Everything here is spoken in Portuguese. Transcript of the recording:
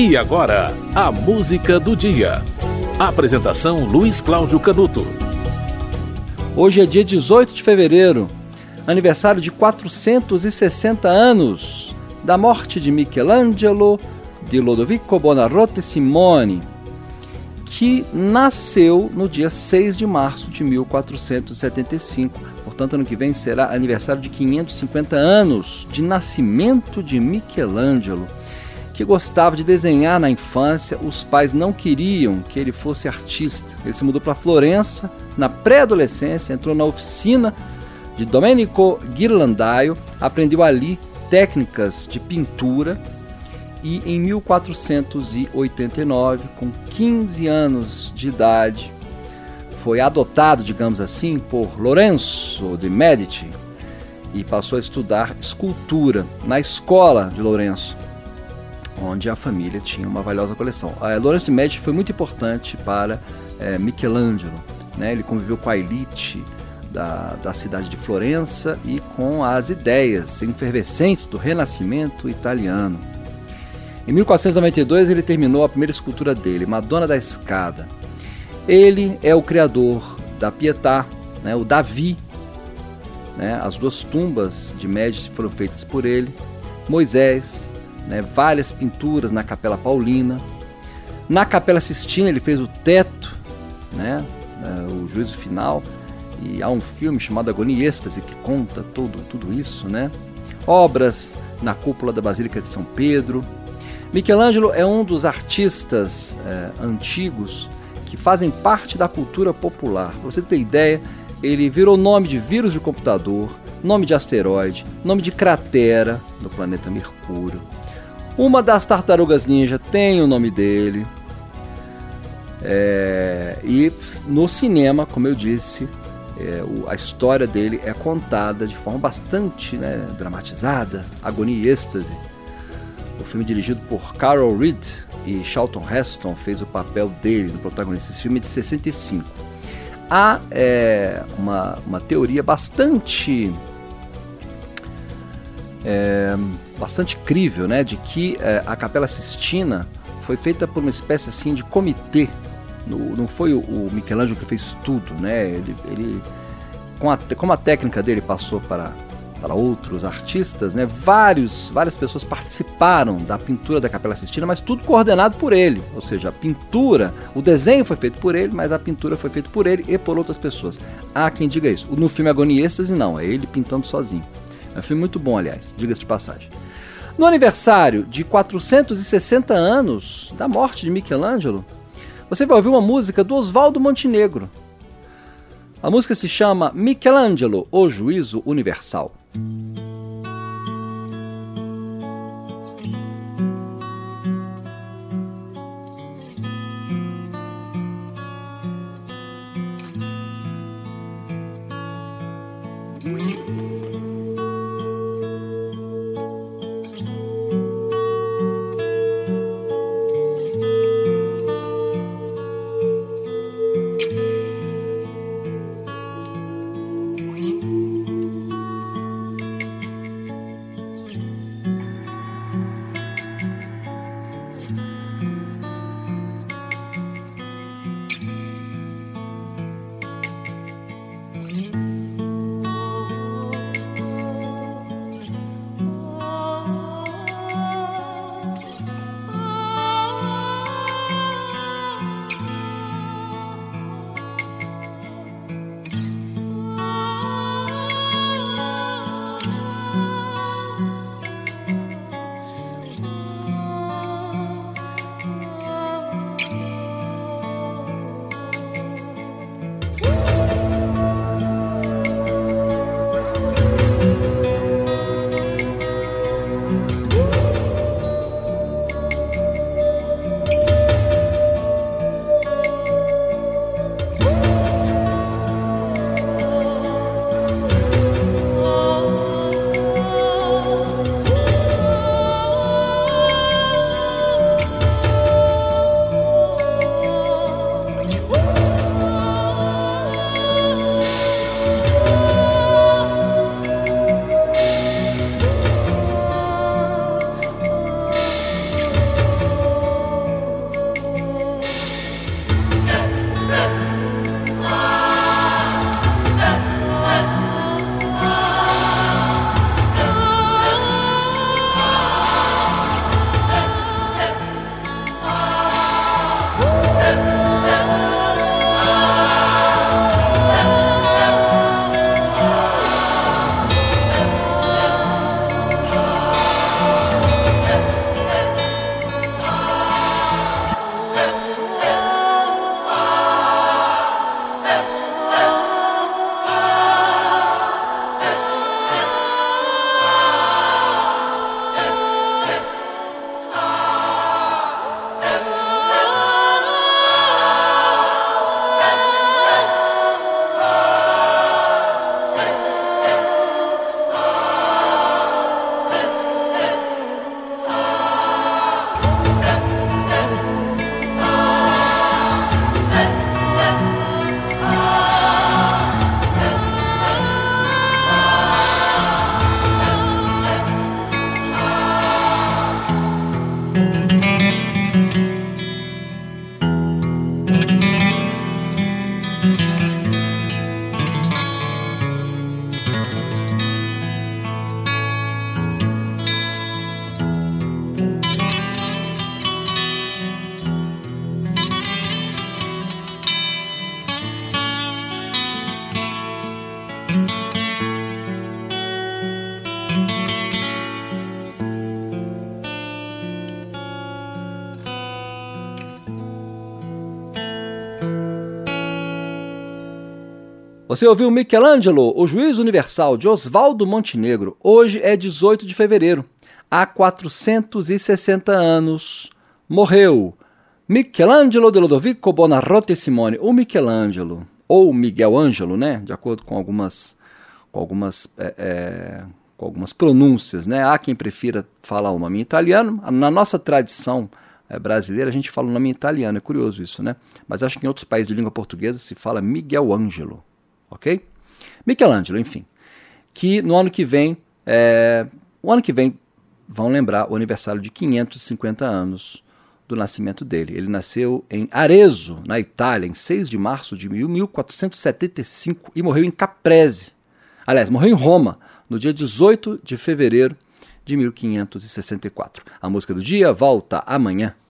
E agora, a música do dia. Apresentação Luiz Cláudio Canuto. Hoje é dia 18 de fevereiro, aniversário de 460 anos da morte de Michelangelo de Lodovico Buonarroti Simone, que nasceu no dia 6 de março de 1475. Portanto, ano que vem será aniversário de 550 anos de nascimento de Michelangelo que gostava de desenhar na infância, os pais não queriam que ele fosse artista. Ele se mudou para Florença na pré-adolescência, entrou na oficina de Domenico Ghirlandaio, aprendeu ali técnicas de pintura e em 1489, com 15 anos de idade, foi adotado, digamos assim, por Lorenzo de Medici e passou a estudar escultura na escola de Lourenço onde a família tinha uma valiosa coleção. A Lourenço de Medici foi muito importante para é, Michelangelo. Né? Ele conviveu com a elite da, da cidade de Florença e com as ideias efervescentes do Renascimento italiano. Em 1492 ele terminou a primeira escultura dele, Madonna da Escada. Ele é o criador da Pietà, né, o Davi. Né, as duas tumbas de Médici foram feitas por ele. Moisés, né, várias pinturas na Capela Paulina. Na Capela Sistina ele fez o teto, né, é, o juízo final, e há um filme chamado Agonia e Êxtase que conta tudo, tudo isso. Né? Obras na cúpula da Basílica de São Pedro. Michelangelo é um dos artistas é, antigos que fazem parte da cultura popular. Pra você ter ideia, ele virou nome de vírus de computador, nome de asteroide, nome de cratera no planeta Mercúrio. Uma das tartarugas ninja tem o nome dele. É, e no cinema, como eu disse, é, o, a história dele é contada de forma bastante né, dramatizada, agonia e êxtase. O filme dirigido por Carol Reed e Charlton Heston fez o papel dele, do protagonista. Esse filme é de 65. Há é, uma, uma teoria bastante é, bastante crível, né, de que é, a Capela Sistina foi feita por uma espécie assim de comitê. No, não foi o, o, Michelangelo que fez tudo, né? Ele, ele com a, como a técnica dele passou para para outros artistas, né? Vários, várias pessoas participaram da pintura da Capela Sistina, mas tudo coordenado por ele. Ou seja, a pintura, o desenho foi feito por ele, mas a pintura foi feita por ele e por outras pessoas. Há quem diga isso. No filme Agonia Êxtase, não, é ele pintando sozinho. É um filme muito bom, aliás, diga-se de passagem. No aniversário de 460 anos da morte de Michelangelo, você vai ouvir uma música do Oswaldo Montenegro. A música se chama Michelangelo, o Juízo Universal. Mm-hmm. Você ouviu Michelangelo, o juiz universal de Oswaldo Montenegro. Hoje é 18 de fevereiro. Há 460 anos morreu Michelangelo de Lodovico Bonarroti Simone, o Michelangelo, ou Miguel Ângelo, né? De acordo com algumas, com algumas, é, é com algumas pronúncias, né? Há quem prefira falar o nome em italiano. Na nossa tradição brasileira, a gente fala o nome em italiano. É curioso isso, né? Mas acho que em outros países de língua portuguesa se fala Miguel Ângelo ok? Michelangelo, enfim, que no ano que vem, é, o ano que vem, vão lembrar o aniversário de 550 anos do nascimento dele. Ele nasceu em Arezzo, na Itália, em 6 de março de 1475 e morreu em Caprese. Aliás, morreu em Roma, no dia 18 de fevereiro de 1564. A música do dia volta amanhã.